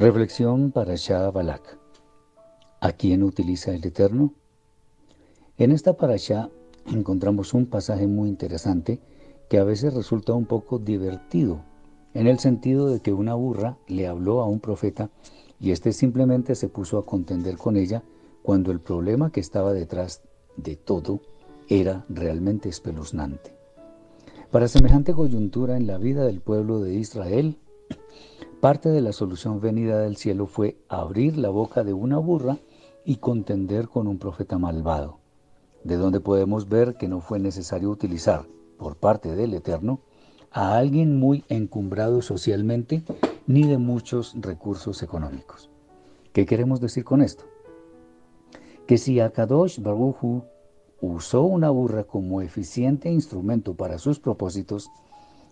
Reflexión para Shah Balak. ¿A quién utiliza el Eterno? En esta parasha encontramos un pasaje muy interesante que a veces resulta un poco divertido, en el sentido de que una burra le habló a un profeta y éste simplemente se puso a contender con ella cuando el problema que estaba detrás de todo era realmente espeluznante. Para semejante coyuntura en la vida del pueblo de Israel, Parte de la solución venida del cielo fue abrir la boca de una burra y contender con un profeta malvado, de donde podemos ver que no fue necesario utilizar, por parte del Eterno, a alguien muy encumbrado socialmente ni de muchos recursos económicos. ¿Qué queremos decir con esto? Que si Akadosh Baruchu usó una burra como eficiente instrumento para sus propósitos,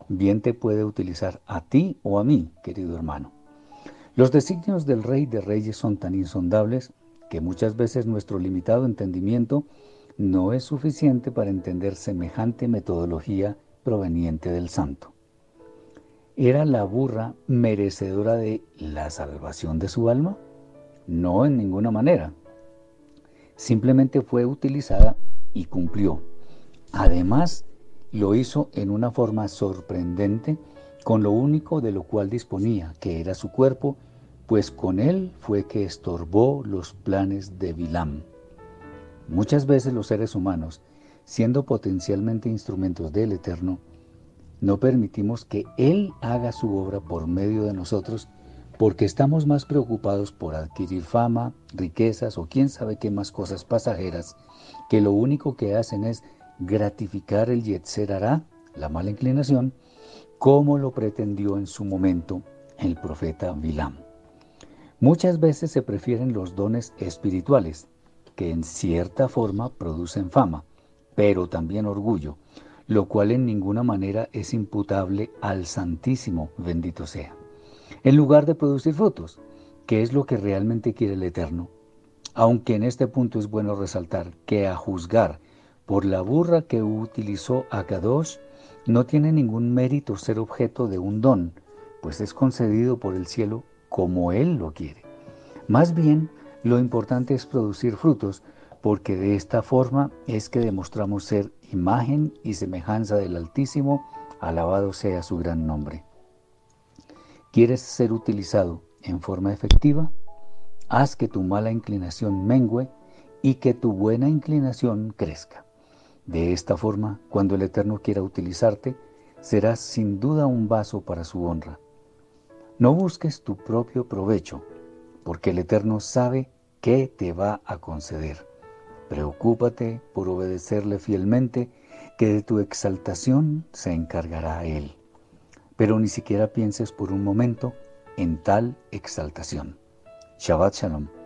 bien te puede utilizar a ti o a mí, querido hermano. Los designios del Rey de Reyes son tan insondables que muchas veces nuestro limitado entendimiento no es suficiente para entender semejante metodología proveniente del santo. ¿Era la burra merecedora de la salvación de su alma? No en ninguna manera. Simplemente fue utilizada y cumplió. Además, lo hizo en una forma sorprendente, con lo único de lo cual disponía, que era su cuerpo, pues con él fue que estorbó los planes de Bilam. Muchas veces los seres humanos, siendo potencialmente instrumentos del Eterno, no permitimos que Él haga su obra por medio de nosotros porque estamos más preocupados por adquirir fama, riquezas o quién sabe qué más cosas pasajeras, que lo único que hacen es gratificar el Yetzer hará, la mala inclinación, como lo pretendió en su momento el profeta Bilam. Muchas veces se prefieren los dones espirituales, que en cierta forma producen fama, pero también orgullo, lo cual en ninguna manera es imputable al Santísimo, bendito sea. En lugar de producir frutos, que es lo que realmente quiere el Eterno, aunque en este punto es bueno resaltar que a juzgar por la burra que utilizó Akadosh, no tiene ningún mérito ser objeto de un don, pues es concedido por el cielo como Él lo quiere. Más bien, lo importante es producir frutos, porque de esta forma es que demostramos ser imagen y semejanza del Altísimo, alabado sea su gran nombre. ¿Quieres ser utilizado en forma efectiva? Haz que tu mala inclinación mengüe y que tu buena inclinación crezca. De esta forma, cuando el Eterno quiera utilizarte, serás sin duda un vaso para su honra. No busques tu propio provecho, porque el Eterno sabe qué te va a conceder. Preocúpate por obedecerle fielmente, que de tu exaltación se encargará Él. Pero ni siquiera pienses por un momento en tal exaltación. Shabbat Shalom.